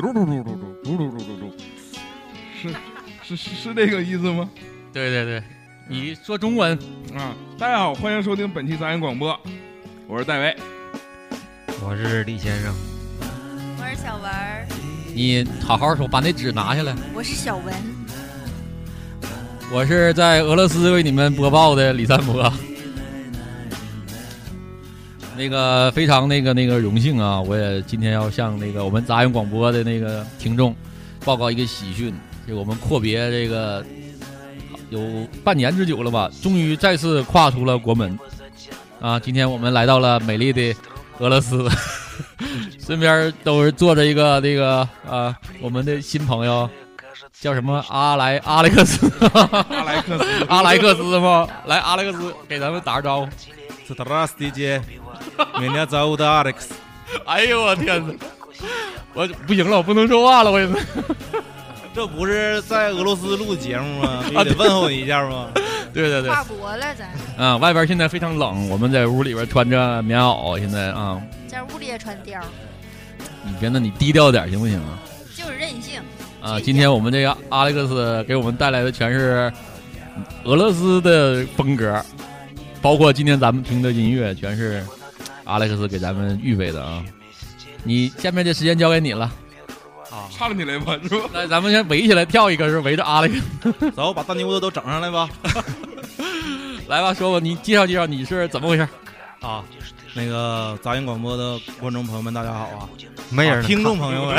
嘟嘟嘟嘟嘟嘟嘟嘟嘟嘟，是是是是这个意思吗？对对对，你说中文啊！大家好，欢迎收听本期杂音广播，我是戴维，我是李先生，我是小文儿。你好好说，把那纸拿下来。我是小文，我是在俄罗斯为你们播报的李三波。那个非常那个那个荣幸啊！我也今天要向那个我们杂音广播的那个听众报告一个喜讯，就我们阔别这个有半年之久了吧，终于再次跨出了国门啊！今天我们来到了美丽的俄罗斯，身边都是坐着一个那个啊，我们的新朋友叫什么阿莱阿莱克斯，阿莱克斯阿莱克斯吗？来，阿莱克斯给咱们打个招呼。斯特拉斯蒂杰。明天早的 Alex，哎呦我天哪！我不行了，我不能说话了，我现在。这不是在俄罗斯录的节目吗？必须得问候你一下吗？对对对。跨国了咱。啊，外边现在非常冷，我们在屋里边穿着棉袄，现在啊。在屋里也穿貂。你别那，你低调点行不行啊？就是任性。啊，今天我们这个阿历克斯给我们带来的全是俄罗斯的风格，包括今天咱们听的音乐全是。阿莱克斯给咱们预备的啊，你下面的时间交给你了，啊，唱起来吧，是吧？来，咱们先围起来跳一个，是围着阿莱克斯，走，把大妞子都整上来吧，来吧，说吧，你介绍介绍你是怎么回事？啊？那个杂音广播的观众朋友们，大家好啊！没人，听众朋友们，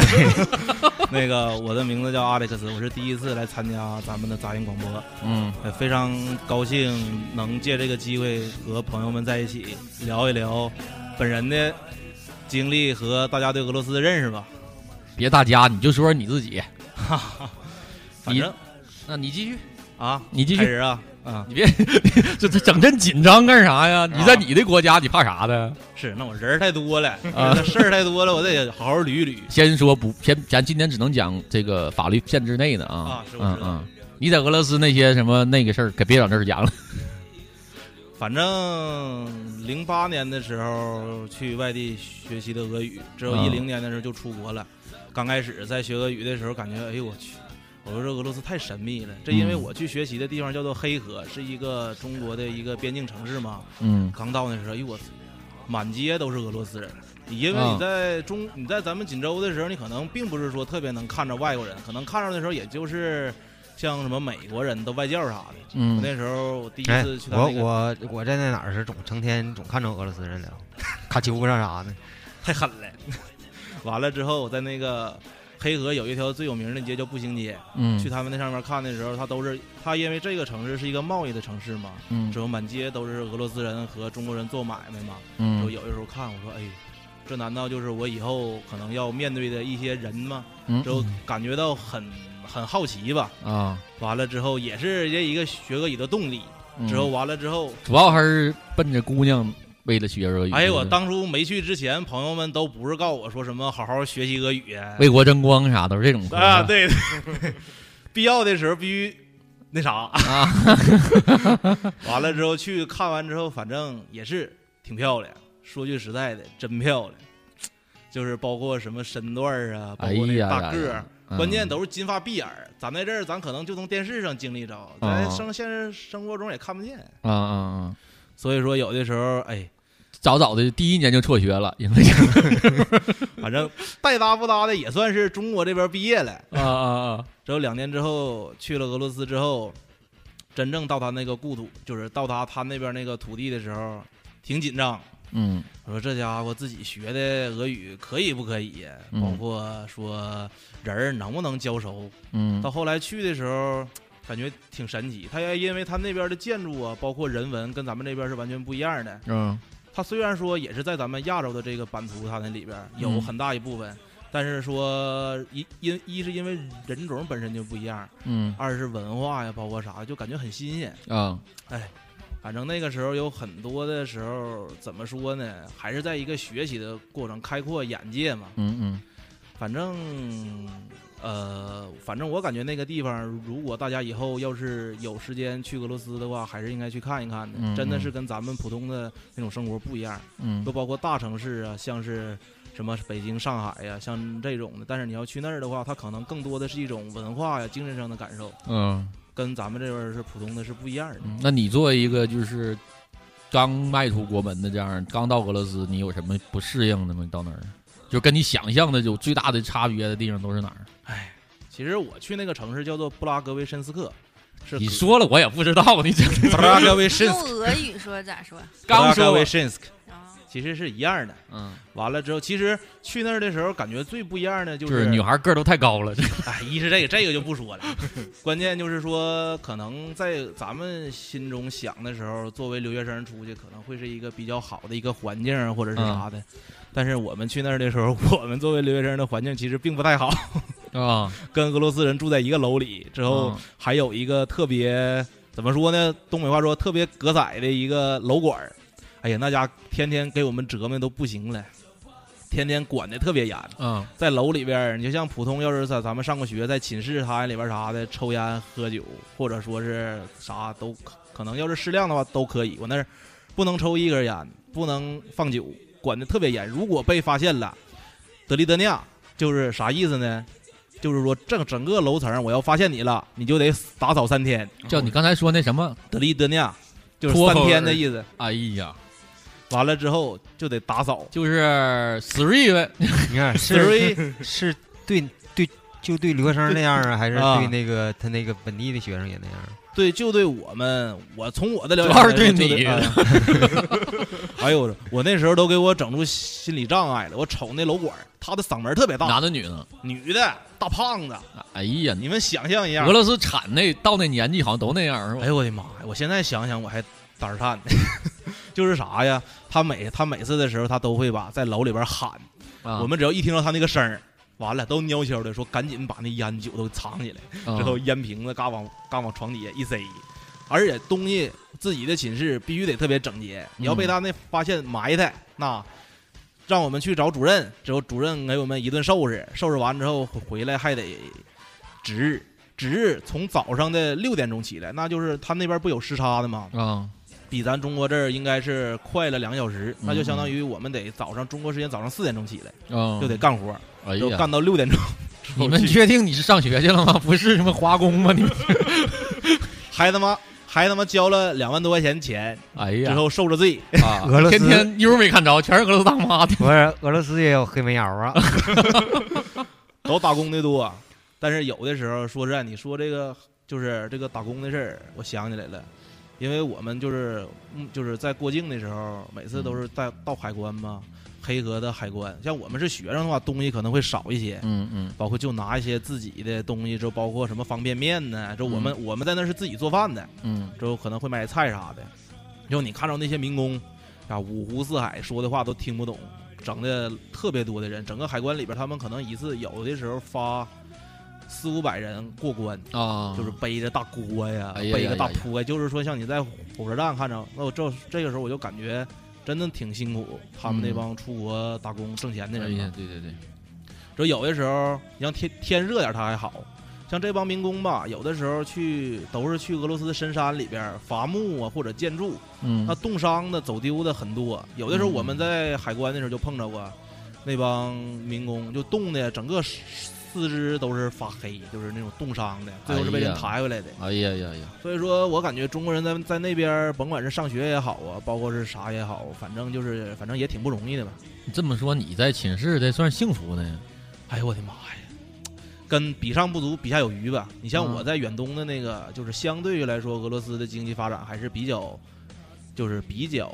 那个我的名字叫阿里克斯，我是第一次来参加咱们的杂音广播，嗯，非常高兴能借这个机会和朋友们在一起聊一聊本人的经历和大家对俄罗斯的认识吧。别大家，你就说说你自己。哈哈，反正，那你继续啊，你继续啊。啊！你别这这整这紧张干啥呀？你在你的国家，你怕啥的？是那我人太多了，啊，事儿太多了，我得好好捋一捋。先说不，先咱今天只能讲这个法律限制内的啊。啊，是嗯嗯。你在俄罗斯那些什么那个事儿，可别往这儿讲了。反正零八年的时候去外地学习的俄语，之后一零年的时候就出国了。刚开始在学俄语的时候，感觉哎呦我去。我说这俄罗斯太神秘了，这因为我去学习的地方叫做黑河，是一个中国的一个边境城市嘛。嗯。刚到那时候，哎呦我，满街都是俄罗斯人。因为你在中你在咱们锦州的时候，你可能并不是说特别能看着外国人，可能看着的时候也就是像什么美国人的外教啥的。嗯。那时候我第一次去我我我在那哪儿是总成天总看着俄罗斯人了，卡秋上啥的，太狠了。完了之后我在那个。黑河有一条最有名的街叫步行街，嗯，去他们那上面看的时候，他都是他因为这个城市是一个贸易的城市嘛，嗯，之后满街都是俄罗斯人和中国人做买卖嘛，嗯，之后有的时候看我说，哎，这难道就是我以后可能要面对的一些人吗？之后感觉到很很好奇吧，啊，完了之后也是这一个学俄语的动力，之后完了之后主要还是奔着姑娘。为了学俄语，哎呀，我当初没去之前，朋友们都不是告诉我说什么好好学习俄语，为国争光啥都是这种啊，对，对 必要的时候必须那啥啊。完了之后去看完之后，反正也是挺漂亮。说句实在的，真漂亮，就是包括什么身段啊，包括那大个儿，关键都是金发碧眼儿。咱在这儿，咱可能就从电视上经历着，咱生现实生活中也看不见。啊啊啊！所以说，有的时候，哎，早早的第一年就辍学了，因为 反正带搭不搭的也算是中国这边毕业了啊啊啊！之后两年之后去了俄罗斯之后，真正到他那个故土，就是到他他那边那个土地的时候，挺紧张。嗯，我说这家伙自己学的俄语可以不可以？包括说人儿能不能交熟？嗯，到后来去的时候。感觉挺神奇，他也因为他那边的建筑啊，包括人文，跟咱们这边是完全不一样的。嗯，它虽然说也是在咱们亚洲的这个版图它那里边有嗯很大一部分，但是说一因一是因为人种本身就不一样，嗯二是文化呀，包括啥，就感觉很新鲜。啊哎，反正那个时候有很多的时候，怎么说呢？还是在一个学习的过程，开阔眼界嘛。嗯嗯反正，呃，反正我感觉那个地方，如果大家以后要是有时间去俄罗斯的话，还是应该去看一看的。嗯真的是跟咱们普通的那种生活不一样，嗯都包括大城市啊，像是什么北京、上海呀、像这种的。但是你要去那儿的话，它可能更多的是一种文化呀、精神上的感受，嗯跟咱们这边儿是普通的是不一样的。嗯，那你作为一个就是刚迈出国门的这样，刚到俄罗斯，你有什么不适应的吗？你到那儿，就跟你想象的有最大的差别的地方都是哪儿？其实我去那个城市叫做布拉格维申斯克，是你说了我也不知道，你这 布拉格维申用斯克，俄语说咋说？刚说维申斯克，啊，其实是一样的。嗯，完了之后，其实去那儿的时候，感觉最不一样的就就是女孩个儿都太高了，哎，一是这个，这个就不说了。关键就是说，可能在咱们心中想的时候，作为留学生出去，可能会是一个比较好的一个环境啊或者是啥的。但是我们去那儿的时候，我们作为留学生的环境其实并不太好，啊，跟俄罗斯人住在一个楼里，之后嗯还有一个特别怎么说呢？东北话说特别格仔的一个楼管儿。哎呀，那家天天给我们折磨都不行了，天天管的特别严。嗯在楼里边儿，你就像普通要是在咱们上过学，在寝室他里边儿啥的抽烟喝酒，或者说是啥都可可能要是适量的话都可以。我那儿不能抽一根烟，不能放酒，管的特别严。如果被发现了，德利德尼亚就是啥意思呢？就是说这整个楼层我要发现你了，你就得打扫三天。叫你刚才说那什么，德利德尼亚就是三天的意思。哎呀，完了之后就得打扫。就是 three 呗，你看 Three 是是对对就对留学生那样啊，还是啊对那个他那个本地的学生也那样？对，就对我们，我从我的了解主要是对你就 哎哎呦，我那时候都给我整出心理障碍了。我瞅那楼管，他的嗓门特别大，男的女的？女的，大胖子，哎呀，你们想象一下俄。罗斯产那到那年纪好像都那样是吧？哎呦我的妈呀！我现在想想我还胆儿颤呢。就是啥呀？他每他每次的时候，他都会吧在楼里边喊，啊我们只要一听到他那个声儿，完了都悄悄的说赶紧把那烟酒都藏起来。啊之后烟瓶子嘎往嘎往床底下一塞，而且东西自己的寝室必须得特别整洁。你要被他那发现埋汰，那让我们去找主任，之后主任给我们一顿收拾，收拾完之后回来还得值日，值日从早上的六点钟起来，那就是他那边不有时差的吗？啊比咱中国这儿应该是快了两个小时，那就相当嗯于我们得早上中国时间早上四点钟起来，啊，就得干活，哎，就干到六点钟。你们确定你是上学去了吗？不是什么华工吗？你们还他妈还他妈交了两万多块钱钱，哎呀，之后受着罪。啊，俄罗斯天天妞没看着，全是俄罗斯大妈的。不是俄罗斯也有黑煤窑啊，都打工的多，但是有的时候说实在，你说这个就是这个打工的事儿，我想起来了，因为我们就是嗯就是在过境的时候，每次都是在到海关嘛，黑河的海关，像我们是学生的话，东西可能会少一些。嗯嗯包括就拿一些自己的东西，就包括什么方便面呢？就我们、我们在那是自己做饭的，嗯就可能会买菜啥的。就你看着那些民工啊，五湖四海说的话都听不懂，整的特别多的人，整个海关里边，他们可能一次有的时候发四五百人过关，啊，就是背着大锅呀，哎呀背个大铺盖，就是说像你在火车站看着，那我这这个时候我就感觉真的挺辛苦，他们那嗯。帮出国打工挣钱的哎人对对对，就有的时候，你像天天热点儿他还好，像这帮民工吧，有的时候去都是去俄罗斯的深山里边伐木啊或者建筑，嗯。那冻伤的、走丢的很多。有的时候嗯我们在海关的时候就碰着过，那帮民工就冻的整个四肢都是发黑，就是那种冻伤的，最后是被人抬回来的。哎呀呀呀，所以说我感觉中国人在在那边儿，甭管是上学也好啊，包括是啥也好，反正就是反正也挺不容易的吧。你这么说，你在寝室这算幸福的？哎呦我的妈呀！跟比上不足，比下有余吧。你像嗯我在远东的那个，就是相对于来说，俄罗斯的经济发展还是比较，就是比较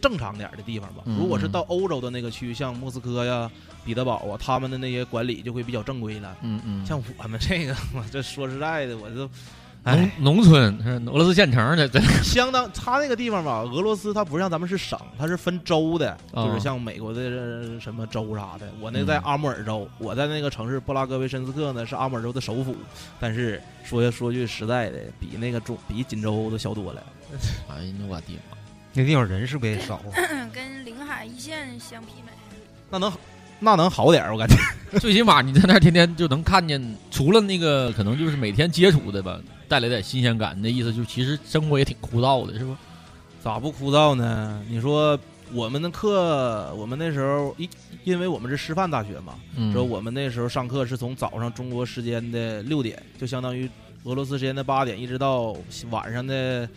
正常点的地方吧。嗯如果是到欧洲的那个区，像莫斯科呀、彼得堡啊，他们的那些管理就会比较正规了。嗯嗯，像我们这个，我 这说实在的，我就，农农村是俄罗斯县城的，对，相当他那个地方吧，俄罗斯它不像咱们是省，它是分州的，哦就是像美国的呃什么州啥的。我那在嗯阿穆尔州，我在那个城市布拉格维申斯克呢，是阿穆尔州的首府。但是说说句实在的，比那个中比锦州都小多了。哎呀，我的妈！那地方人是不是也少？跟临海一线相媲美。那能那能好点儿，我感觉。最起码你在那儿天天就能看见，除了那个可能就是每天接触的吧，带来点新鲜感。那意思就其实生活也挺枯燥的，是不？咋不枯燥呢？你说我们的课，我们那时候因因为我们是师范大学嘛，嗯说我们那时候上课是从早上中国时间的六点，就相当于俄罗斯时间的八点，一直到晚上的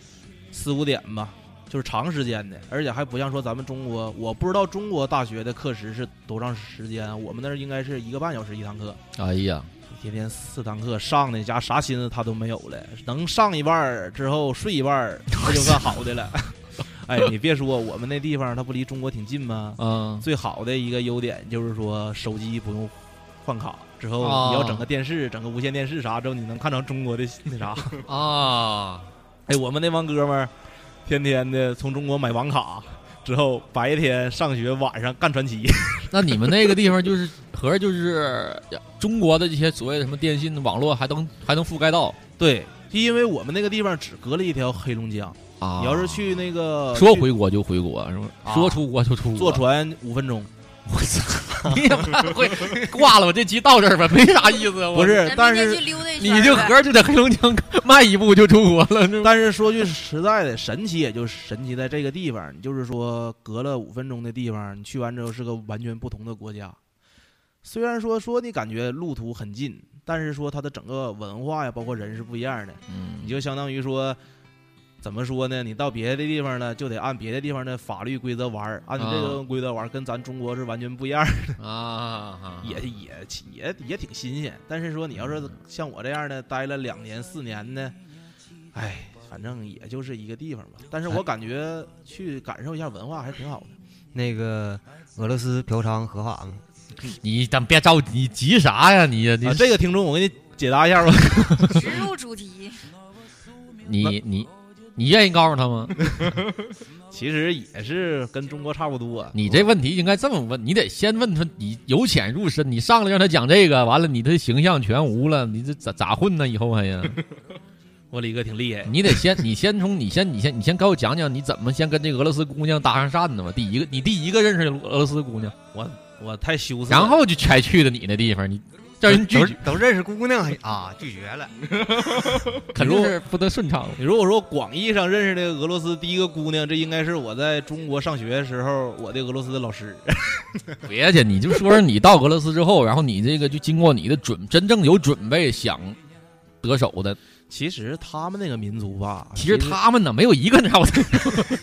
四五点吧，就是长时间的，而且还不像说咱们中国，我不知道中国大学的课时是多长时间啊，我们那儿应该是一个半小时一堂课，哎呀，天天四堂课上的家啥心思他都没有了，能上一半儿之后睡一半儿，这就算好的了。哎，你别说，我们那地方它不离中国挺近吗？嗯，最好的一个优点就是说手机不用换卡，之后啊你要整个电视，整个无线电视啥之后，你能看着中国的那啥。啊，哎，我们那帮哥们儿，天天的从中国买网卡，之后白天上学，晚上干传奇。那你们那个地方就是合着就是中国的这些所谓的什么电信网络还能还能覆盖到对，因为我们那个地方只隔了一条黑龙江。啊？你要是去那个说回国就回国是吧？啊说出国就出国，坐船五分钟，我操！你也妈会挂了，我这集到这儿吧，没啥意思。不是，但是你就呗合着就在黑龙江迈一步就出国了，但是说句实在的，神奇也就神奇在这个地方，你就是说隔了五分钟的地方，你去完之后是个完全不同的国家。虽然说说你感觉路途很近，但是说它的整个文化呀，包括人是不一样的。嗯你就相当于说，怎么说呢？你到别的地方呢，就得按别的地方的法律规则玩儿，按你这个啊规则玩儿，跟咱中国是完全不一样的。啊，也也也也挺新鲜。但是说你要是像我这样的待了两年四年的，哎，反正也就是一个地方吧。但是我感觉去感受一下文化还挺好的。那个俄罗斯嫖娼合法吗？你等别着急，你急啥呀？你你啊，这个听众我给你解答一下吧。直入主题。你你你愿意告诉他吗？其实也是跟中国差不多。你这问题应该这么问，你得先问他，你由浅入深，你上来让他讲这个，完了你的形象全无了，你这咋咋混呢？以后还呀？我李哥挺厉害，你得先，你先从你先，你先，你先给我讲讲你怎么先跟这个俄罗斯姑娘搭上讪的嘛？第一个，你第一个认识的俄罗斯姑娘，我我太羞涩。然后就才去的你那地方，你叫人拒都绝，都认识姑娘还啊，拒绝了。肯定是不得顺畅。你如果说广义上认识的俄罗斯第一个姑娘，这应该是我在中国上学的时候我的俄罗斯的老师。别去，你就说说你到俄罗斯之后，然后你这个就经过你的准真正有准备想得手的，其实他们那个民族吧，其实他们呢没有一个让我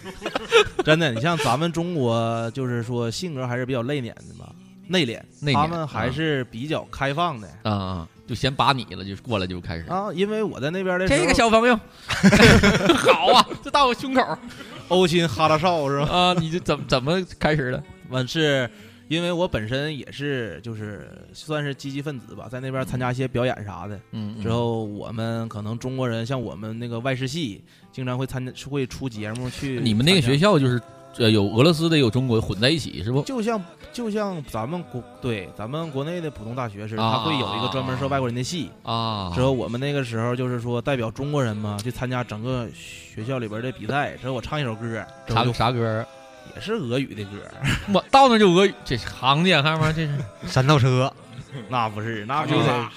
真的，你像咱们中国，就是说性格还是比较内敛的嘛，内敛，内敛他们还是比较开放的啊啊，就先把你了，就过来就开始。啊。因为我在那边的时候，这个小朋友 好啊，就到我胸口欧心哈拉少是吧？啊！你这怎么怎么开始的？完是因为我本身也是就是算是积极分子吧，在那边参加一些表演啥的。嗯，之后我们可能中国人，像我们那个外事系，经常会参加会出节目去。你们那个学，校就是呃有俄罗斯的有中国混在一起是不？就像就像咱们国对咱们国内的普通大学似的，啊它会有一个专门收外国人的系。啊，之后我们那个时候就是说代表中国人嘛，去参加整个学校里边的比赛。之后我唱一首歌，啥啥歌？也是俄语的歌，我到那就俄语，这行家看吗？这是 三道车，那不是，那就得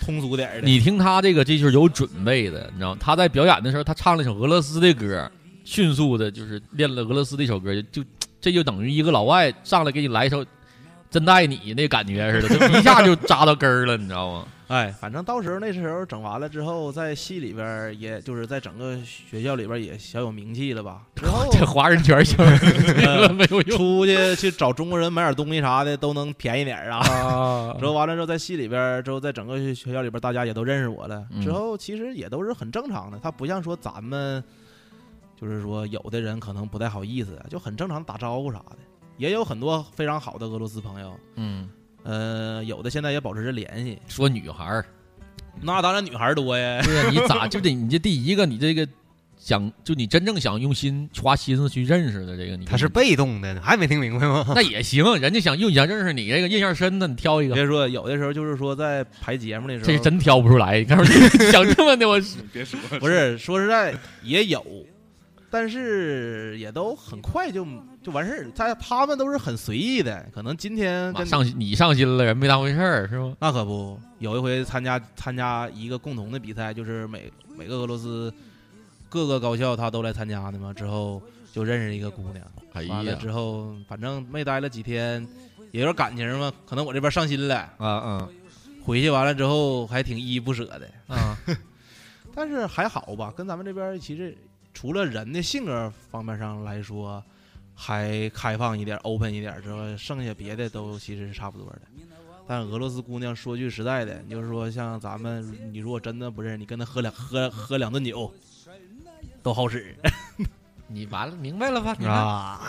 通俗点的。你听他这个，这就是有准备的，你知道吗？他在表演的时候，他唱了一首俄罗斯的歌，迅速的就是练了俄罗斯的一首歌，就这就等于一个老外上来给你来一首《真爱你》那感觉似的，就一下就扎到根儿了，你知道吗？哎，反正到时候那时候整完了之后，在戏里边儿，也就是在整个学校里边儿也小有名气了吧。之后这华人圈行，这个没有用出去去找中国人买点东西啥的都能便宜点儿啊。啊 之后完了之后，在戏里边儿，之后在整个学校里边儿，大家也都认识我了。嗯之后其实也都是很正常的，他不像说咱们，就是说有的人可能不太好意思，就很正常打招呼啥的。也有很多非常好的俄罗斯朋友，嗯，呃，有的现在也保持着联系。说女孩儿，那当然女孩儿多呀。对呀、你咋就得你这第一个你这个想就你真正想用心花心思去认识的这个你他是被动的，还没听明白吗？那也行，人家想又想认识你这个印象深的，你挑一个，别说有的时候就是说在排节目的时候，这是真挑不出来。你看 想这么的，我 别说，不是说实在也有，但是也都很快就就完事儿。他他们都是很随意的，可能今天跟上你上心了，人没当回事儿是吗？那可不，有一回参加参加一个共同的比赛，就是每每个俄罗斯各个高校他都来参加的嘛。之后就认识一个姑娘，哎完了呀，之后反正没待了几天，也有点感情嘛。可能我这边上心了，啊啊回去完了之后还挺依依不舍的。啊，但是还好吧，跟咱们这边其实除了人的性格方面上来说，还开放一点、open 一点之后，剩下别的都其实是差不多的。但俄罗斯姑娘说句实在的，就是说像咱们，你如果真的不认识，你跟她喝两喝喝两顿酒，都好使。你完了明白了吧？你看啊！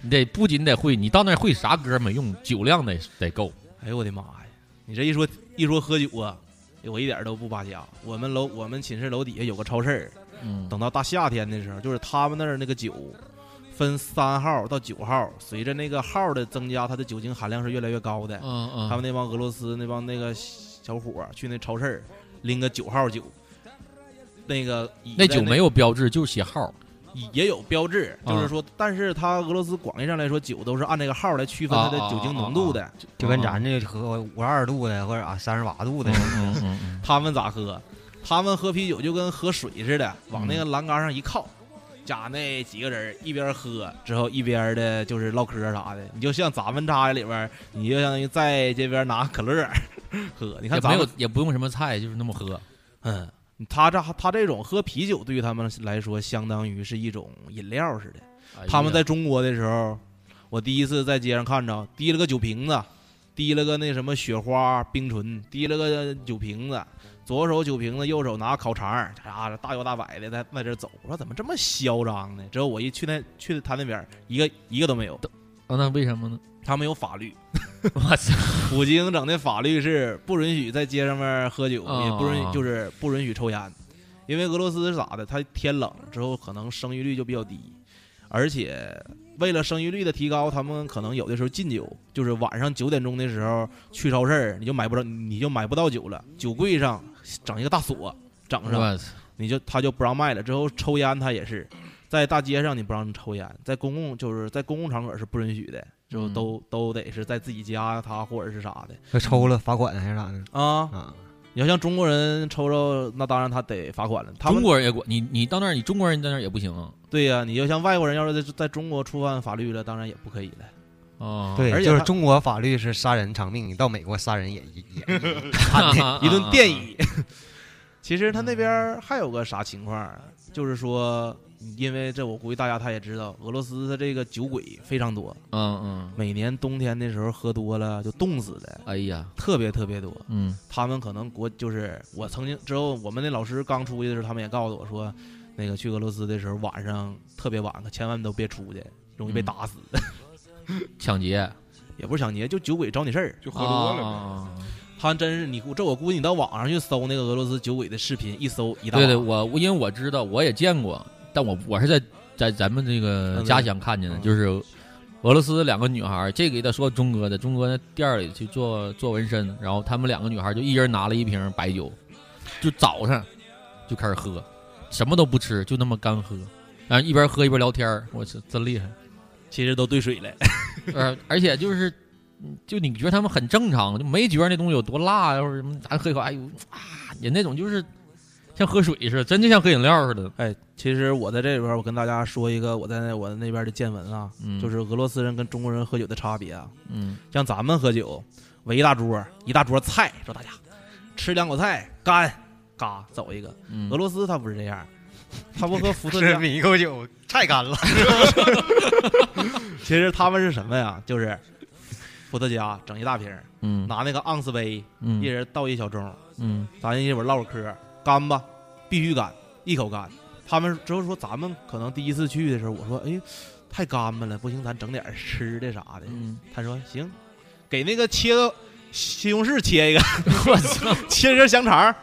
你得不仅得会，你到那会啥歌没用，酒量得得够。哎呦我的妈呀！你这一说一说喝酒啊，我一点都不扒瞎。我们楼我们寝室楼底下有个超市儿，嗯，等到大夏天的时候，就是他们那儿那个酒，分三号到九号，随着那个号的增加，它的酒精含量是越来越高的。嗯嗯，他们那帮俄罗斯那帮那个小伙儿去那超市儿拎个九号酒，那个那酒没有有标志，就是写号。也有标志，啊就是说，但是它俄罗斯广义上来说，酒都是按这个号来区分它的酒精浓度的。就跟咱这喝五十二度的或者啊三十八度的，他们咋喝？他们喝啤酒就跟喝水似的，往那个栏杆上一靠，家那几个人一边喝之后一边的就是唠嗑啥的。你就像咱们家里边，你就相当于在这边拿可乐喝。你看咱们有也不用什么菜，就是那么喝。嗯，他这他这种喝啤酒对于他们来说，相当于是一种饮料似的。哎他们在中国的时候，我第一次在街上看着提了个酒瓶子，提了个那什么雪花冰醇，提了个酒瓶子，左手酒瓶子，右手拿烤肠儿，啊，大摇大摆的在在这走。我说怎么这么嚣张呢？之后我一去那去他那边儿，一个一个都没有。啊，那为什么呢？他们有法律，我操！普京整的法律是不允许在街上面喝酒，啊也不允许就是不允许抽烟，因为俄罗斯是咋的？他天冷之后可能生育率就比较低，而且为了生育率的提高，他们可能有的时候禁酒，就是晚上九点钟的时候去超市儿，你就买不着，你就买不到酒了，酒柜上整一个大锁，整上，你就他就不让卖了。之后抽烟他也是，在大街上你不让抽烟，在公共就是在公共场所是不允许的，之后嗯都、都得是在自己家他或者是啥的他抽了罚款还是咋的啊。啊？你要像中国人抽着，那当然他得罚款了。他中国人也管你，你到那儿，你中国人在那儿也不行啊。对呀、你要像外国人要是在在中国触犯法律了，当然也不可以了。哦，对，而且就是中国法律是杀人偿命，你到美国杀人也也也判 的。一顿电椅。其实他那边还有个啥情况，就是说，因为这我估计大家他也知道，俄罗斯的这个酒鬼非常多，嗯嗯，每年冬天的时候喝多了就冻死的，哎呀，特别特别多。嗯他们可能国就是我曾经之后，我们那老师刚出去的时候，他们也告诉我说，那个去俄罗斯的时候晚上特别晚，可千万都别出去，容易被嗯打死。抢劫，也不是抢劫，就酒鬼找你事儿。就喝多了呗。啊他真是你，这我估计你到网上去搜那个俄罗斯酒鬼的视频，一搜一大把。对对，我我因为我知道，我也见过，但我我是在在咱们这个嗯家乡看见的，嗯就是俄罗斯两个女孩儿，这个也得说钟哥的，钟哥在店儿里去做做纹身，然后他们两个女孩就一人拿了一瓶白酒，就早上就开始喝，什么都不吃，就那么干喝，然后一边喝一边聊天我操，真厉害！其实都兑水了。而 而且就是，嗯就你觉得他们很正常，就没觉得那东西有多辣呀，或者什么，咱喝一口，哎呦啊，人那种就是像喝水似的，真就像喝饮料似的。哎，其实我在这里边，我跟大家说一个我在我那边的见闻啊，嗯就是俄罗斯人跟中国人喝酒的差别啊。嗯像咱们喝酒，围一大桌，一大桌菜，说大家吃两口菜，干，嘎走一个。嗯，俄罗斯他不是这样，他们喝伏特是加，抿一口酒，太干了。其实他们是什么呀？就是伏特加整一大瓶，嗯拿那个盎司杯，嗯一人倒一小盅，嗯咱一会儿唠会嗑，干吧，必须干，一口干。他们之后说咱们可能第一次去的时候，我说哎，太干巴了，不行，咱整点吃的啥的。嗯，他说行，给那个切个西红柿切一个，我操，切根香肠，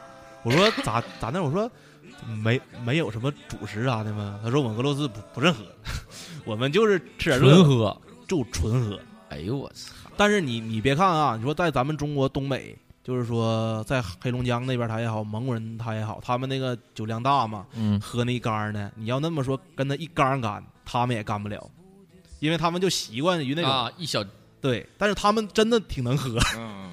我说咋咋的？我说没没有什么主食啥的吗？他说我们俄罗斯不不认喝，我们就是吃点热，纯喝。就纯喝。哎呦我操！但是你你别看啊，你说在咱们中国东北，就是说在黑龙江那边他也好，蒙古人他也好，他们那个酒量大嘛，嗯，喝那一缸儿呢，你要那么说跟他一缸干，他们也干不了，因为他们就习惯于那种、啊，一小对，但是他们真的挺能喝，嗯，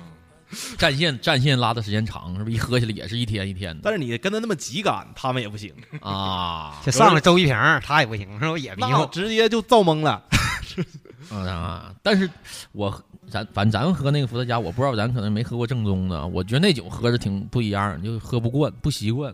战线战线拉的时间长，是不是？一喝起来也是一天一天的但是你跟他那么急干，他们也不行，啊 这上来周一平，他也不行，是不？也迷那糊。直接就造懵了。啊！但是我咱反正咱们喝那个伏特加，我不知道咱可能没喝过正宗的，我觉得那酒喝着挺不一样，就喝不惯不习惯，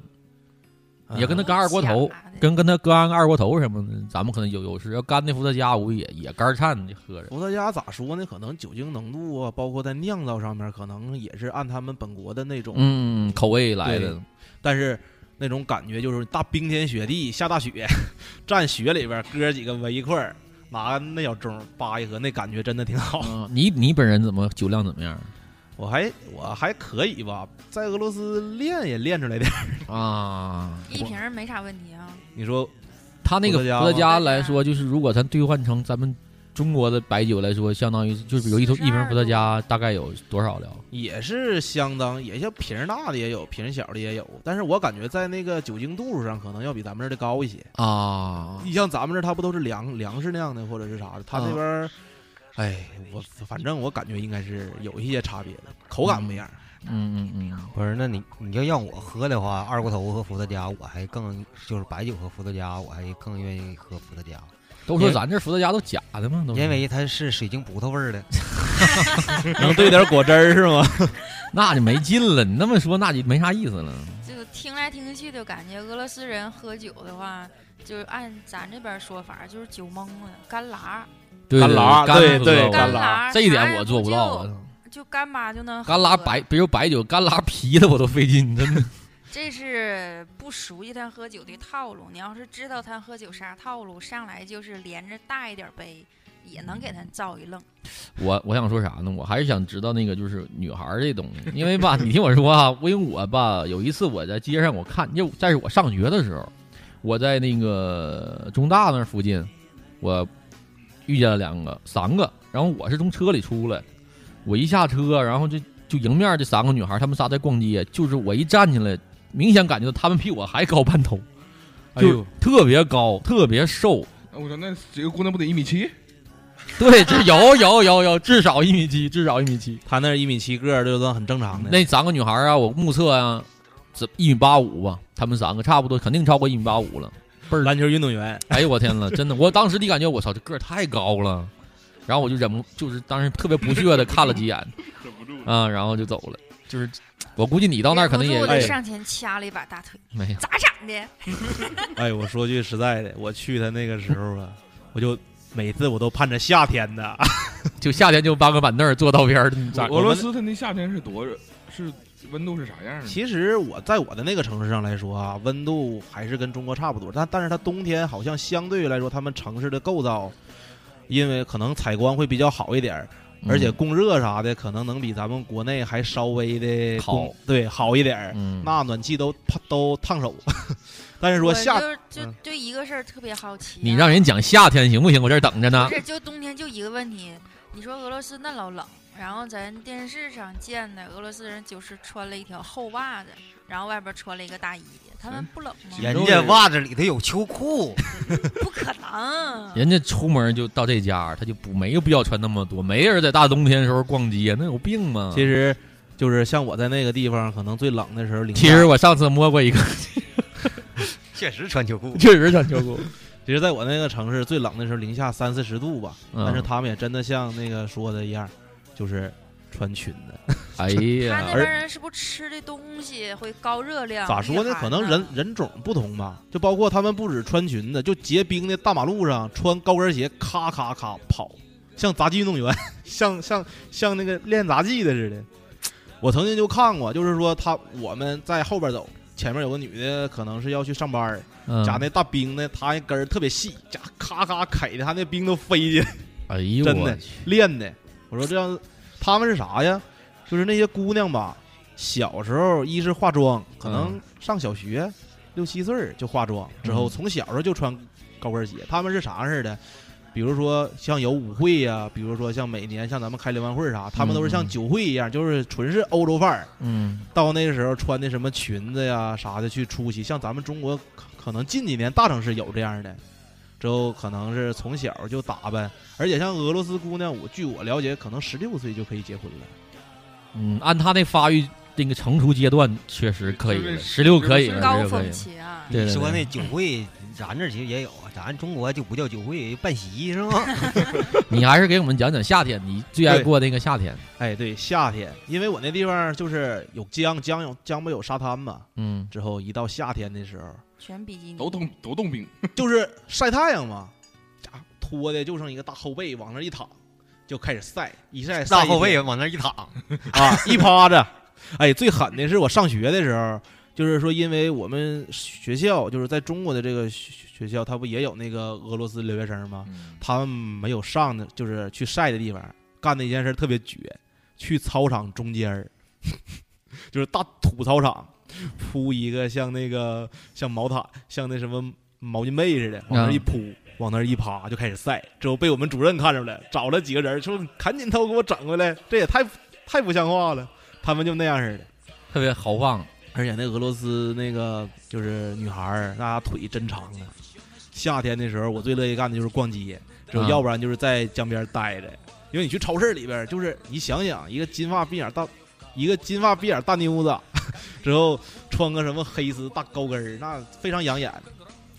也跟他干二锅头，跟跟他干二锅头什么的，咱们可能有优势。要干那伏特加，我也也干颤就喝着。伏特加咋说呢？可能酒精浓度啊，包括在酿造上面，可能也是按他们本国的那种，嗯，口味来的。但是那种感觉就是大冰天雪地下大雪，站雪里边哥几个围一块儿，拿那小盅扒一喝，那感觉真的挺好。嗯，你你本人怎么酒量怎么样我还我还可以吧，在俄罗斯练也练出来点儿。啊？一瓶儿没啥问题啊。你说他那个伏特加来说，就是如果咱兑换成咱们中国的白酒来说，相当于就是有一头一瓶伏特加大概有多少了？也是相当，也像瓶儿大的也有，瓶儿小的也有，但是我感觉在那个酒精度数上可能要比咱们这儿的高一些。啊你像咱们这儿，它不都是粮粮食酿的，或者是啥的？它那边儿，哎，我反正我感觉应该是有一些差别的，口感不一样。嗯嗯嗯，不是，那你你要让我喝的话，二锅头和伏特加，我还更就是白酒和伏特加，我还更愿意喝伏特加，都说咱这伏特加都假的吗，都因为它是水晶葡萄味儿的。能兑点果汁儿是吗？那就没劲了。你那么说，那就没啥意思了。就听来听去，就感觉俄罗斯人喝酒的话，就是按咱这边说法，就是酒蒙了，干拉，对干拉干对对干拉拉，这一点我做不到就啊。就干巴就能喝干拉白，比如白酒，干拉啤的我都费劲，真的。这是不熟悉他喝酒的套路。你要是知道他喝酒啥套路，上来就是连着大一点杯，也能给他造一愣。我我想说啥呢？我还是想知道那个就是女孩这东西，因为吧，你听我说啊，因为我吧有一次我在街上我看，就在我上学的时候，我在那个中大那附近，我遇见了两个三个，然后我是从车里出来，我一下车，然后就就迎面这三个女孩，她们仨在逛街，就是我一站起来，明显感觉到她们比我还高半头，就哎呦，特别高，特别瘦。哎我说那几个姑娘不得一米七？对，这有有有有，至少一米七，至少一米七。她那一米七个儿，这都很正常的。那三个女孩啊，我目测啊，这一米八五吧，她们三个差不多，肯定超过一米八五了。倍儿篮球运动员，哎呦我天呐，真的，我当时的感觉，我操，这个儿太高了。然后我就忍不，就是当时特别不屑的看了几眼，啊，然后就走了。就是我估计你到那儿可能也忍不住哎上前掐了一把大腿，没有。咋长的？哎，我说句实在的，我去他那个时候啊，我就每次我都盼着夏天的。就夏天就搬个板凳儿坐道边儿，俄罗斯他那夏天是多热？是温度是啥样的？其实我在我的那个城市上来说啊，温度还是跟中国差不多，但但是它冬天好像相对来说，他们城市的构造，因为可能采光会比较好一点儿，而且供热啥的可能能比咱们国内还稍微的好对好一点儿。嗯，那暖气都都烫手，但是说夏就就嗯对一个事儿特别好奇啊、你让人讲夏天行不行？我这儿等着呢不。是就冬天就一个问题，你说俄罗斯那老冷，然后咱电视上见的俄罗斯人就是穿了一条厚袜子，然后外边穿了一个大衣，他们不冷吗？人家袜子里头有秋裤，不可能。人家出门就到这家，他就不没有必要穿那么多，没人在大冬天的时候逛街，那有病吗？其实就是像我在那个地方，可能最冷的时候零。其实我上次摸过一个，确实穿秋裤。确实穿秋裤。其实在我那个城市最冷的时候零下三四十度吧，嗯但是他们也真的像那个说的一样，就是穿裙子。哎他呀那，边人是不是吃的东西会高热量？咋说呢？可能人人种不同吧，就包括他们不止穿裙子，就结冰的大马路上穿高跟鞋，咔咔咔跑，像杂技运动员，像像像那个练杂技的似的。我曾经就看过，就是说他我们在后边走，前面有个女的可能是要去上班儿，嗯家那大冰呢，她那根儿特别细，家咔咔开的，她那冰都飞进来。哎呦真的练的。我说这样，他们是啥呀？就是那些姑娘吧，小时候一是化妆，可能嗯上小学六七岁儿就化妆，之后嗯从小时候就穿高跟鞋。他们是啥似的？比如说像有舞会呀、比如说像每年像咱们开联欢会啥，他们都是像嗯酒会一样，就是纯是欧洲范儿。嗯到那个时候穿的什么裙子呀啥的去出席，像咱们中国可可能近几年大城市有这样的，之后可能是从小就打扮，而且像俄罗斯姑娘，我据我了解，可能十六岁就可以结婚了。嗯，按他那发育那个成熟阶段，确实可以十六可以了，高16可以峰了。期啊，你说那酒会，咱这其实也有，咱中国就不叫酒会，办席是吗？你还是给我们讲讲夏天，你最爱过那个夏天。哎，对，夏天，因为我那地方就是有江，江有江不有沙滩嘛。嗯，之后一到夏天的时候，全比基尼都冻都冻冰，就是晒太阳嘛，家伙脱的就剩一个大后背往那一躺，就开始晒，一晒晒一大后背天往那儿一躺，啊，一趴着。哎，最狠的是我上学的时候，就是说，因为我们学校就是在中国的这个学学校，他不也有那个俄罗斯留学生吗？他们没有上的，就是去晒的地方，干的一件事特别绝，去操场中间儿，就是大土操场，铺一个像那个像毛毯，像那什么毛巾被似的，往那儿一铺。往那儿一趴就开始晒，之后被我们主任看着了，找了几个人说：“赶紧都给我整回来，这也太太不像话了。”他们就那样似的，特别豪放。而且那俄罗斯那个就是女孩儿，那腿真长啊。夏天的时候，我最乐意干的就是逛街，之后啊要不然就是在江边待着。因为你去超市里边，就是你想想，一个金发碧眼大，一个金发碧眼大妞子，之后穿个什么黑丝大高跟儿，那非常养眼。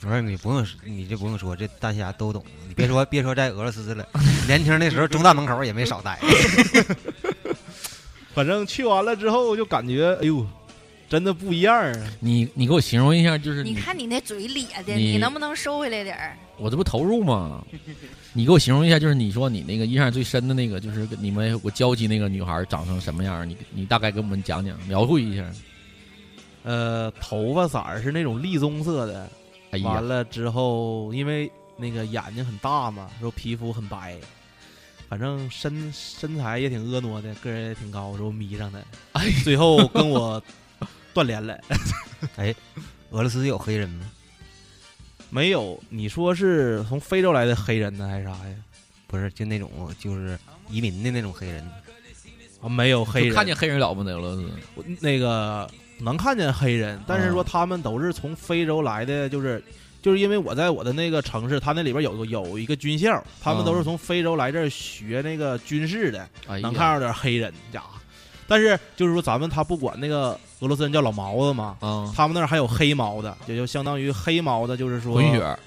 我说你不用，你就不用说，这大家都懂。你别说别说在俄罗斯了，年轻那时候中大门口也没少待。反正去完了之后，就感觉哎呦，真的不一样啊！你你给我形容一下，就是你看你那嘴咧的，你你能不能收回来点儿？我这不投入吗？你给我形容一下，就是你说你那个印象最深的那个，就是你们有过交集那个女孩长成什么样？你你大概给我们讲讲，描绘一下。呃，头发色儿是那种栗棕色的，哎完，了之后，因为那个眼睛很大嘛，然后皮肤很白，反正身身材也挺婀娜的，个人也挺高，然后迷上的，哎，最后跟我断联了。哎俄罗斯有黑人吗？没有，你说是从非洲来的黑人呢，还是啥呀？不是，就那种就是移民的那种黑人。啊，没有黑人，看见黑人了不得俄罗斯。那个能看见黑人，但是说啊他们都是从非洲来的，就是就是因为我在我的那个城市，他那里边有个有一个军校，他们都是啊从非洲来这儿学那个军事的，能看着点黑人家伙。但是就是说，咱们他不管那个俄罗斯人叫老毛子嘛，啊，他们那儿还有黑毛的，也就相当于黑毛的，就是说混血。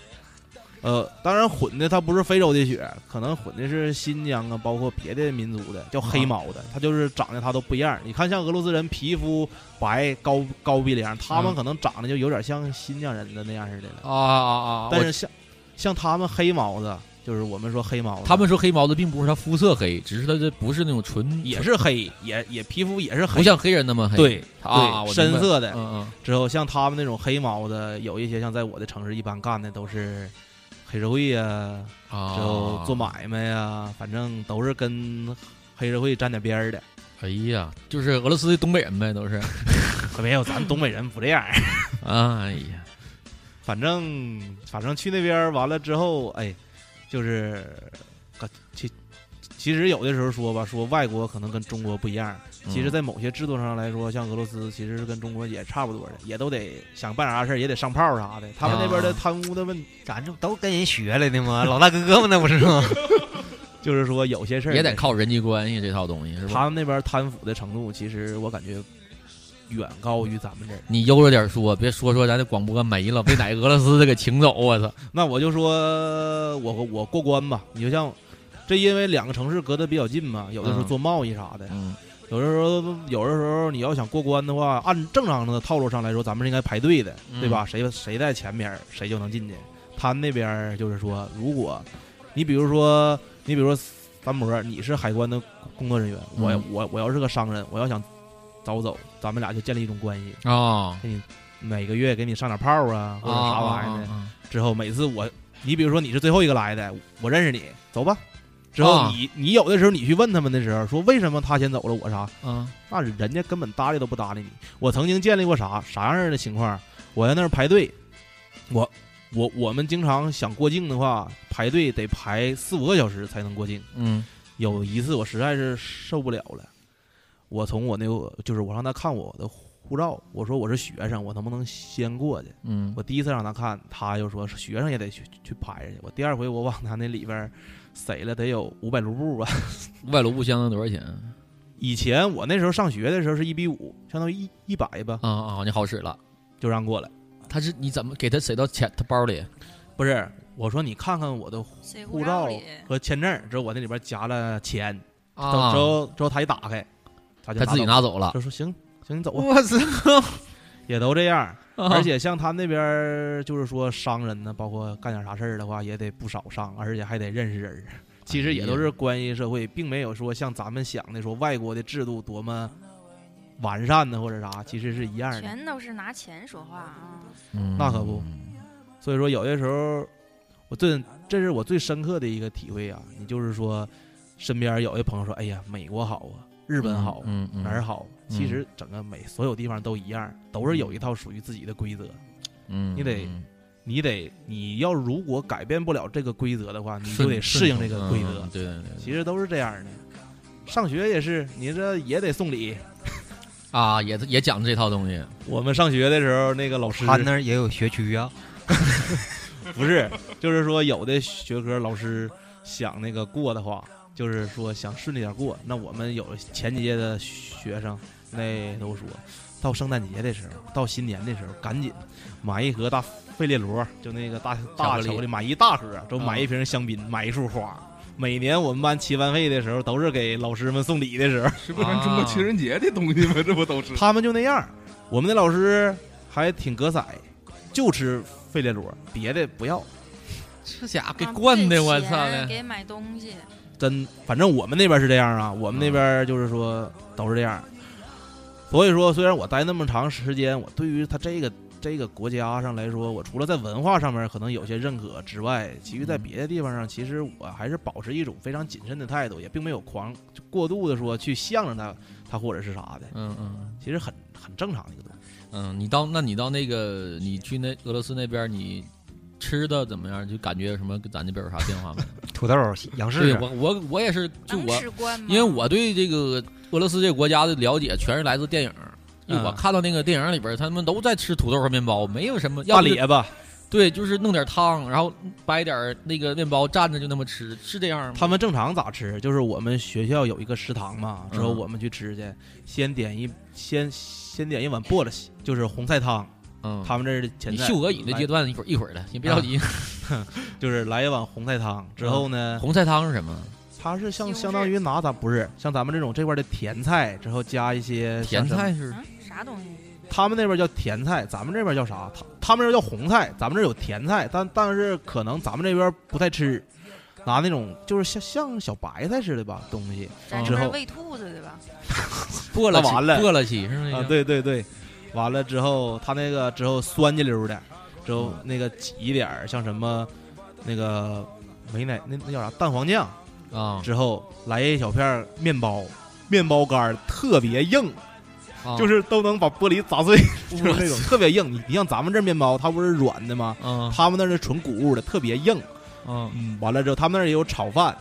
呃，当然混的他不是非洲的血，可能混的是新疆啊，包括别的民族的，叫黑毛的，它就是长得他都不一样。你看像俄罗斯人皮肤白高高鼻梁，他们嗯可能长得就有点像新疆人的那样似的了。啊啊啊！但是像像他们黑毛子，就是我们说黑毛子，他们说黑毛子并不是他肤色黑，只是他这不是那种纯，也是黑，也也皮肤也是黑，不像黑人那么黑。对啊，深色的。嗯嗯，之后像他们那种黑毛的，有一些像在我的城市一般干的都是黑社会呀、啊，之后做买卖呀、反正都是跟黑社会沾点边儿的。哎呀，就是俄罗斯的东北人呗，都是。可没有，咱东北人不这样。哎呀，反正反正去那边完了之后，哎，就是，其其实有的时候说吧，说外国可能跟中国不一样。其实，嗯在某些制度上来说，像俄罗斯其实是跟中国也差不多的，也都得想办啥事儿也得上炮啥的。他们那边的啊贪污的问，咱这都跟人学来的吗？老大哥们那不是吗？就是说有些事儿也得靠人际关系这套东西，是吧？他们那边贪腐的程度，其实我感觉远高于咱们这。你悠着点说，别说说咱这广播没了，被哪俄罗斯的给请走，我操！那我就说我我过关吧，你就像这，因为两个城市隔得比较近嘛，有的时候嗯做贸易啥的，嗯，有的时候有的时候你要想过关的话，按正常的套路上来说，咱们是应该排队的，嗯对吧？谁谁在前边，谁就能进去。他那边就是说，如果你比如说你比如说三模，你是海关的工作人员，我嗯我我要是个商人，我要想早走，咱们俩就建立一种关系，啊，给你每个月给你上点炮啊，或者啥玩意儿的。啊之后每次我，你比如说你是最后一个来的，我认识你，走吧，之后啊你、你有的时候你去问他们的时候，说为什么他先走了，我啥？啊那人家根本搭理都不搭理你。我曾经建立过啥啥样的情况？我在那儿排队，我我我们经常想过境的话，排队得排四五个小时才能过境。嗯有一次我实在是受不了了，我从我那个就是我让他看我的护照，我说我是学生，我能不能先过去？嗯我第一次让他看，他就说是学生也得去去排去。我第二回我往他那里边塞了得有五百卢布吧。五百卢布相当于多少钱？以前我那时候上学的时候是一比五，相当于一一百吧，啊啊，你好使了。就让过来。他是你怎么给他塞到钱他包里？不是，我说你看看我的护照？和签证，之后我那里边夹了钱，之后啊之，后之后他一打开，他就他自己拿拿走了。就说行行你走吧，我操！也都这样。而而且像他那边就是说商人呢，包括干点啥事儿的话，也得不少上，而且还得认识人儿。其实也都是关系社会，并没有说像咱们想的说外国的制度多么完善呢或者啥，其实是一样的。全都是拿钱说话啊！那可不所以说有些时候，我最这是我最深刻的一个体会啊。你就是说，身边有的朋友说：“哎呀，美国好啊，日本好，嗯嗯，哪儿好？”其实整个每所有地方都一样，都是有一套属于自己的规则。嗯，你得嗯你得，你要如果改变不了这个规则的话，你就得适应这个规则嗯。对对对其实都是这样的。上学也是，你这也得送礼。啊，也也讲这套东西。我们上学的时候，那个老师他那儿也有学区啊。不是，就是说有的学科老师想那个过的话，就是说想顺利点过。那我们有前几届的学生，那都说，到圣诞节的时候，到新年的时候，赶紧买一盒大费列罗，就那个大大巧克力买一大盒，就嗯买一瓶香槟，买一束花。每年我们班齐班费的时候，都是给老师们送礼的时候，是不是咱中国情人节的东西吗？这不都是？他们就那样。我们的老师还挺格色，就吃费列罗，别的不要。这家伙给啊惯的，我操的！给买东西，真，反正我们那边是这样啊，我们那边就是说都是这样。所以说，虽然我待那么长时间，我对于他这个这个国家上来说，我除了在文化上面可能有些认可之外，其余在别的地方上，其实我还是保持一种非常谨慎的态度，也并没有狂过度的说去向着他，他或者是啥的，嗯嗯其实很很正常的一个东西。嗯，你到那你到那个你去那俄罗斯那边，你吃的怎么样？就感觉什么跟咱这边有啥变化没？土豆、洋对柿，我我我也是，就我？因为我对这个俄罗斯这个国家的了解全是来自电影。我嗯看到那个电影里边，他们都在吃土豆和面包，没有什么要大不就咧吧，对，就是弄点汤，然后掰点儿那个面包蘸着就那么吃，是这样吗？他们正常咋吃？就是我们学校有一个食堂嘛，之后嗯我们去吃去，先点一先先点一碗菠萝西，就是红菜汤。嗯，他们这儿的前菜你秀俄语的阶段一会儿一会儿的，你别着急。就是来一碗红菜汤，之后呢，红菜汤是什么？它是像西红柿相当于拿咱不是像咱们这种这块的甜菜，之后加一些甜像什么，菜是嗯，啥东西？他们那边叫甜菜，咱们这边叫啥？他他们这叫红菜，咱们这有甜菜，但但是可能咱们这边不太吃，拿那种就是像像小白菜似的吧东西之后喂兔子的吧？破了 完了破了起是那啊，个？对对对，完了之后他那个之后酸叽溜的，之后那个挤一点儿像什么那个美奶那那叫啥蛋黄酱。啊，之后来一小片面包，面包干儿特别硬，啊就是都能把玻璃砸碎，就是那种特别硬。你你像咱们这面包，它不是软的吗？嗯他们那是纯谷物的，特别硬。嗯嗯，完了之后，他们那儿也有炒饭，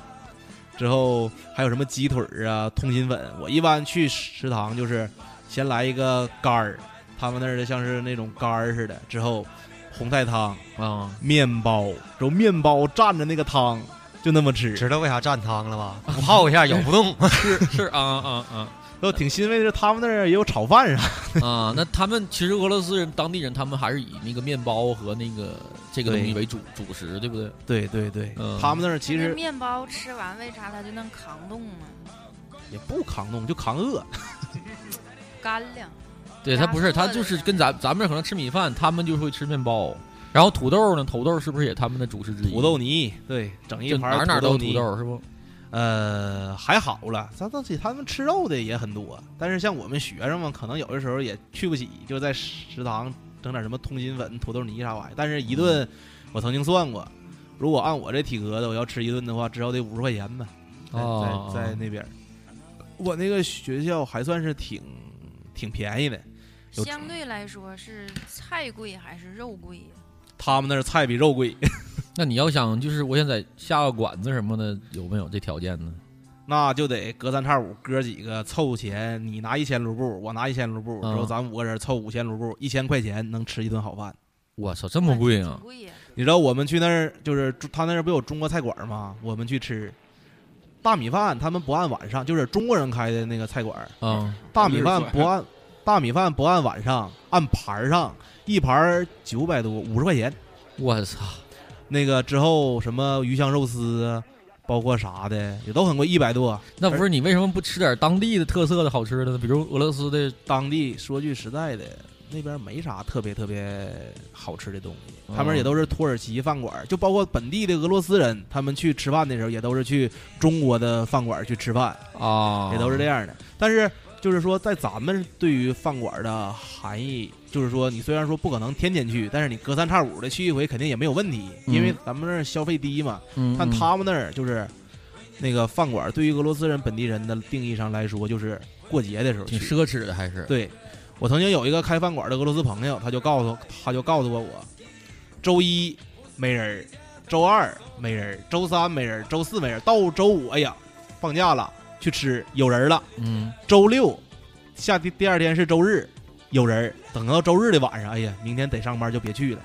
之后还有什么鸡腿啊、通心粉。我一般去食堂就是先来一个干儿，他们那儿的像是那种干儿似的，之后红菜汤、啊，面包，之后面包蘸着那个汤，就那么吃。知道为啥蘸汤了吧？不泡一下咬不动。是是啊啊啊都挺欣慰的是，他们那儿也有炒饭啥。啊！那他们其实俄罗斯人当地人，他们还是以那个面包和那个这个东西为主主食，对不对？对对对，嗯他们那儿其实面包吃完为啥它就能扛冻呢？也不扛冻，就扛饿。干粮。对他不是，他就是跟咱咱们可能吃米饭，他们就会吃面包。然后土豆呢？土豆是不是也他们的主食之一？土豆泥，对，整一盘哪儿哪儿都有土。豆，是不？呃，还好了，咱自己他们吃肉的也很多，但是像我们学生嘛，可能有的时候也去不起，就在食堂整点什么通心粉、土豆泥啥玩意儿。但是一顿，我曾经算过，如果按我这体格子，我要吃一顿的话，至少得五十块钱吧。在哦在在那边。我那个学校还算是挺挺便宜的，有相对来说是菜贵还是肉贵呀？他们那儿菜比肉贵，那你要想就是我想在下个馆子什么的，有没有这条件呢？那就得隔三差五哥几个凑钱，你拿一千卢布，我拿一千卢布，然后咱五个人凑五千卢布，一千块钱能吃一顿好饭。我操，这么贵啊！贵呀！你知道我们去那儿就是他那儿不有中国菜馆吗？我们去吃大米饭，他们不按晚上，就是中国人开的那个菜馆，嗯，大米饭不按大米饭不按晚上，按盘儿上，一盘儿九百多，五十块钱。我操，那个之后什么鱼香肉丝啊，包括啥的也都很贵，一百多。那不是你为什么不吃点当地的特色的好吃的呢？比如俄罗斯的当地说句实在的，那边没啥特别特别好吃的东西，哦他们也都是土耳其饭馆，就包括本地的俄罗斯人，他们去吃饭的时候也都是去中国的饭馆去吃饭，啊，也都是这样的。但是就是说，在咱们对于饭馆的含义，就是说你虽然说不可能天天去，但是你隔三差五的去一回肯定也没有问题，嗯因为咱们那儿消费低嘛。嗯，但嗯他们那儿就是那个饭馆，对于俄罗斯人本地人的定义上来说，就是过节的时候去挺。奢侈的，还是对，我曾经有一个开饭馆的俄罗斯朋友，他就告诉他就告诉过我，周一没人儿，周二没人儿，周三没人儿，周四没人儿，到周五哎呀放假了去吃有人了，嗯，周六下第第二天是周日有人儿，等到周日的晚上，哎呀明天得上班就别去了。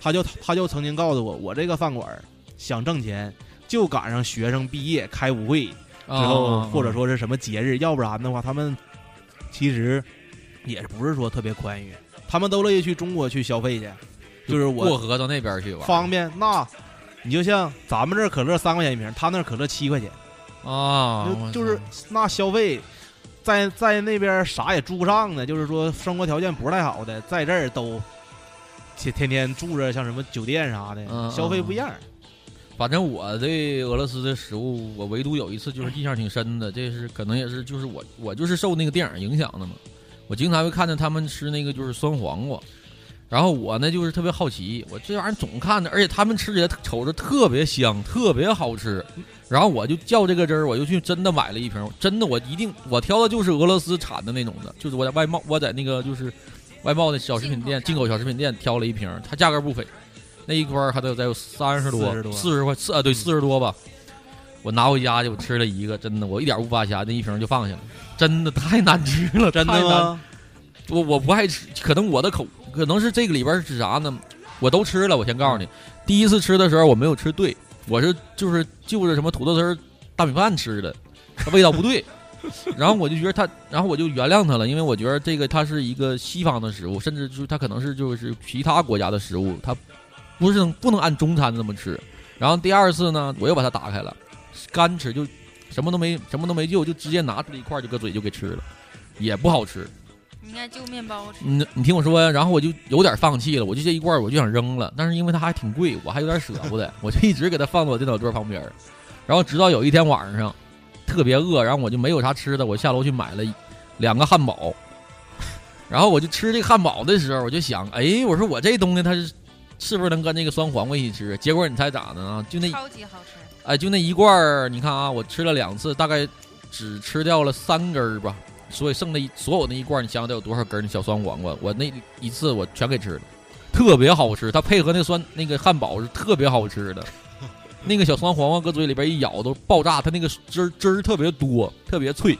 他就他就曾经告诉我，我这个饭馆儿想挣钱，就赶上学生毕业开舞会，之后啊或者说是什么节日，要不然的话，他们其实也不是说特别宽裕，他们都乐意去中国去消费去，就是我过河到那边去玩方便。那你就像咱们这可乐三块钱一瓶，他那可乐七块钱，啊，就就是那消费。在在那边啥也住不上呢，就是说生活条件不是太好的，在这儿都天天天住着像什么酒店啥的，嗯消费不一样。反正我对俄罗斯的食物，我唯独有一次就是印象挺深的，这是可能也是就是我我就是受那个电影影响的嘛，我经常会看见他们吃那个就是酸黄瓜，然后我呢就是特别好奇，我这玩意儿总看着，而且他们吃起来瞅着特别香，特别好吃，然后我就较这个真儿，我就去真的买了一瓶，真的我一定我挑的就是俄罗斯产的那种的，就是我在外贸我在那个就是外贸的小食品店进口小食品店挑了一瓶，它价格不菲。那一罐儿还得得有三十多、40多四十块四啊，对，四十多吧。我拿回家去，我吃了一个，真的，我一点不扒瞎，那一瓶就放下了，真的太难吃了，真的吗？我我不爱吃，可能我的口可能是这个里边是啥呢？我都吃了，我先告诉你，第一次吃的时候我没有吃对，我是就是就着什么土豆丝儿大米饭吃的，它味道不对，然后我就觉得它，然后我就原谅它了，因为我觉得这个它是一个西方的食物，甚至就是它可能是就是其他国家的食物，它不是能不能按中餐这么吃。然后第二次呢，我又把它打开了，干吃就什么都没什么都没就，就直接拿出来一块儿就搁嘴就给吃了，也不好吃。应该就面包吃。你你听我说呀，然后我就有点放弃了，我就这一罐儿我就想扔了，但是因为它还挺贵，我还有点舍不得，我就一直给它放在我电脑桌旁边儿。然后直到有一天晚上特别饿，然后我就没有啥吃的，我下楼去买了两个汉堡。然后我就吃这个汉堡的时候，我就想，哎，我说我这东西它是是不是能跟那个酸黄瓜一起吃？结果你猜咋的啊？就那超级好吃。哎，就那一罐儿，你看啊，我吃了两次，大概只吃掉了三根儿吧，所以剩的所有那一罐儿，你想想得有多少根儿那小酸黄瓜？我那一次我全给吃了，特别好吃，它配合那酸那个汉堡是特别好吃的。那个小酸黄瓜搁嘴里边一咬都爆炸，它那个汁儿汁儿特别多，特别脆。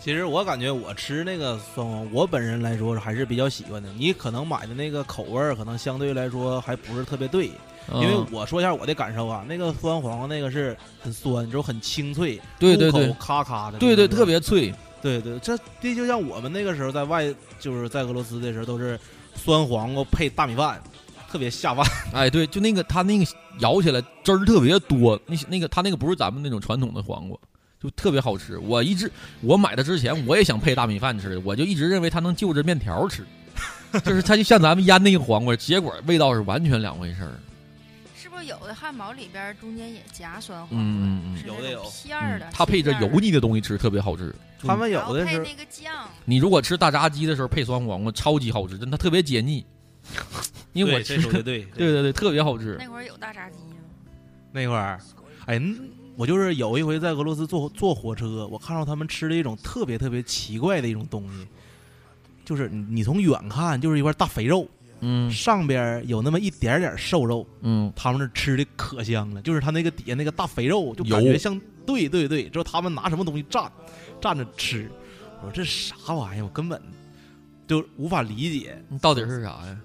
其实我感觉我吃那个酸黄，我本人来说还是比较喜欢的。你可能买的那个口味儿，可能相对来说还不是特别对。因为嗯我说一下我的感受啊，那个酸黄瓜那个是很酸，之后很清脆，对对对入口咔咔的，对对，特别脆。对对，这这就像我们那个时候在外，就是在俄罗斯的时候，都是酸黄瓜配大米饭，特别下饭。哎，对，就那个它那个咬起来汁儿特别多，那那个它那个不是咱们那种传统的黄瓜，就特别好吃。我一直我买它之前我也想配大米饭吃，我就一直认为它能就着面条吃，就是它就像咱们腌那个黄瓜，结果味道是完全两回事儿。是不有的汉堡里边中间也夹酸黄瓜？嗯嗯嗯有的有种片儿的嗯，，它配着油腻的东西吃特别好吃。他们有的是那个酱，你如果吃大炸鸡的时候配酸黄瓜，超级好吃，真的特别解腻。因为我吃这说的 对，对对对，特别好吃。那会儿有大炸鸡吗？那块儿，哎，我就是有一回在俄罗斯坐坐火车，我看到他们吃的一种特别特别奇怪的一种东西，就是你你从远看就是一块大肥肉，嗯上边有那么一点点瘦肉，嗯，他们那吃的可香了，就是他那个底下那个大肥肉，就感觉像对对对，之后他们拿什么东西蘸蘸着吃，我说这啥玩意儿，我根本就无法理解，到底是啥呀？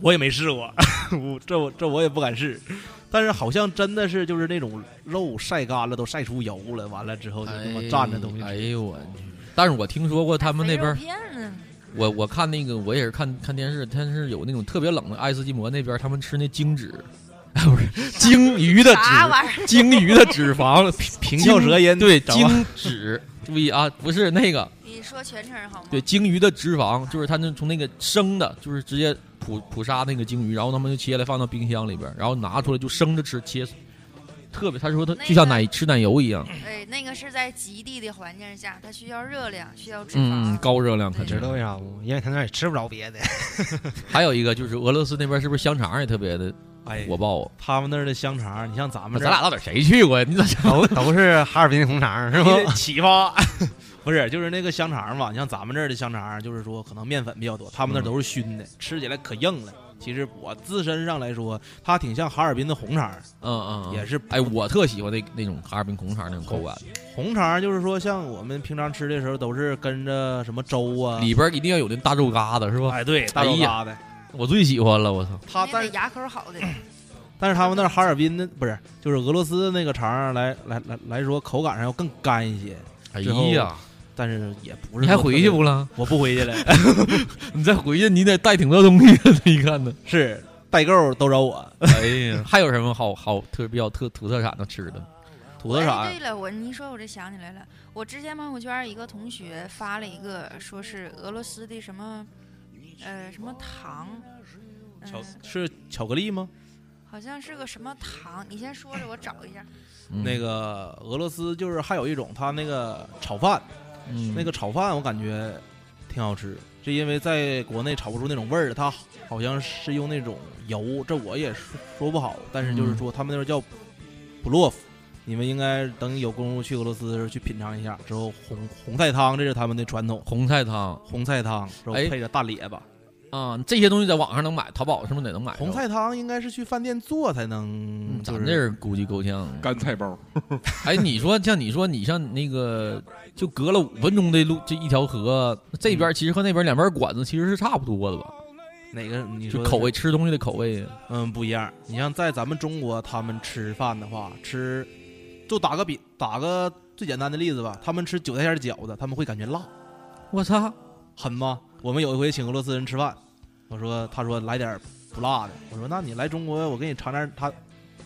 我也没试过，我这我这我也不敢试，但是好像真的是就是那种肉晒干了都晒出油了，完了之后就那么蘸着东西吃。哎呦我去！但是我听说过他们那边？我我看那个，我也是看看电视，但是有那种特别冷的爱斯基摩那边，他们吃那鲸脂，不是鲸鱼的啥玩意脂，鲸鱼的脂肪，平翘舌音对，鲸脂，注意啊，不是那个，你说全称好吗？对，鲸鱼的脂肪，就是他那从那个生的，就是直接捕捕杀那个鲸鱼，然后他们就切来放到冰箱里边，然后拿出来就生着吃，切碎，特别，他说他就像奶吃奶油一样，哎，那个是在极地的环境下，它需要热量，需要脂肪。嗯，高热量肯定知。道为啥不？因为他那儿也吃不着别的。还有一个就是俄罗斯那边是不是香肠也特别的哎，火爆啊？他们那儿的香肠，你像咱们咱俩到底谁去过呀？你咋都 都是哈尔滨红肠是吧？你得 启发，不是，就是那个香肠嘛，你像咱们这儿的香肠，就是说可能面粉比较多，他们那都是熏的，吃起来可硬了。其实我自身上来说，它挺像哈尔滨的红肠，嗯嗯，嗯也是哎，我特喜欢那那种哈尔滨红肠那种口感，红肠，就是说像我们平常吃的时候都是跟着什么粥啊，里边一定要有那大肉疙瘩是吧？哎对，大肉疙瘩。我最喜欢了，我操！他但是牙口好的，但是他们那哈尔滨的不是，就是俄罗斯的那个肠来来来来说，口感上要更干一些。哎呀，但是也不是你还回去不？了？我不回去了，你再回去，你得带挺多东西你，看呢。是代购都找我。哎呀，还有什么好好特比较特土特产的吃的？土特产哎，对了，我你一说我就想起来了，我之前朋友圈一个同学发了一个，说是俄罗斯的什么，呃，什么糖，是巧克力吗？好像是个什么糖，你先说着，我找一下。嗯那个俄罗斯就是还有一种，它那个炒饭，嗯那个炒饭我感觉挺好吃，是因为在国内炒不出那种味儿，它好像是用那种油，这我也说说不好，但是就是说他们那边叫布洛夫。你们应该等有功夫去俄罗斯的时候去品尝一下。之后红红菜汤，这是他们的传统红菜汤红菜汤，然后哎配着大列巴。啊，这些东西在网上能买，淘宝是不是也能买？红菜汤应该是去饭店做才能，嗯，就是咱这儿估计够呛。干菜包，哎，你说像你说你像那个，就隔了五分钟的路，这一条河，这边其实和那边两边馆子其实是差不多的吧？哪个你说口味吃东西的口味。嗯，不一样。你像在咱们中国，他们吃饭的话，吃就打个比，打个最简单的例子吧，他们吃韭菜馅儿饺子，他们会感觉辣，我操！狠吗？我们有一回请俄罗斯人吃饭，我说他说来点不辣的，我说那你来中国，我给你尝点他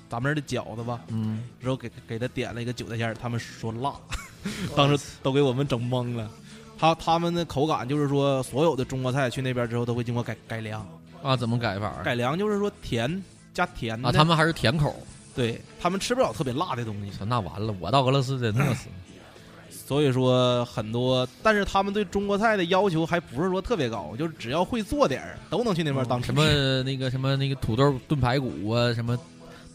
咱们这儿的饺子吧。嗯，之后给给他点了一个韭菜馅儿，他们说辣，当时都给我们整懵了。他他们的口感就是说，所有的中国菜去那边之后都会经过改改良，啊，怎么改法？改良就是说甜加甜的啊，他们还是甜口。对他们吃不了特别辣的东西，那完了，我到俄罗斯得饿死。所以说很多，但是他们对中国菜的要求还不是说特别高，就是只要会做点儿，都能去那边当什。么那个什么那个土豆炖排骨啊，什么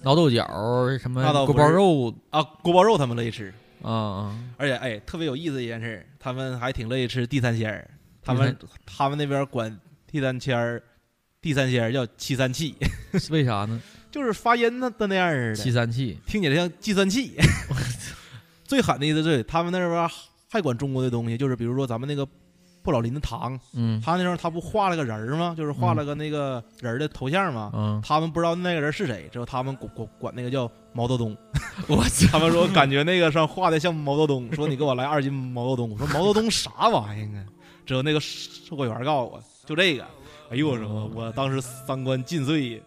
熬豆角儿，什么锅包肉。啊，锅包肉他们乐意吃，啊啊，而且哎，特别有意思的一件事儿，他们还挺乐意吃地三鲜儿，他们他们那边管地三鲜儿、地三鲜儿叫七三七，为啥呢？就是发音的的那样儿的，七三七，听起来像计算器。最狠的意思是，他们那边还管中国的东西，就是比如说咱们那个布老林的糖，嗯他那时候他不画了个人儿吗？就是画了个那个人的头像吗？嗯，他们不知道那个人是谁，之后他们管管管那个叫毛泽东。我！他们说感觉那个上画的像毛泽东，说你给我来二斤毛泽东。我说毛泽东啥玩意儿啊？之后那个售货员告诉我，就这个。哎呦我说，我当时三观尽碎。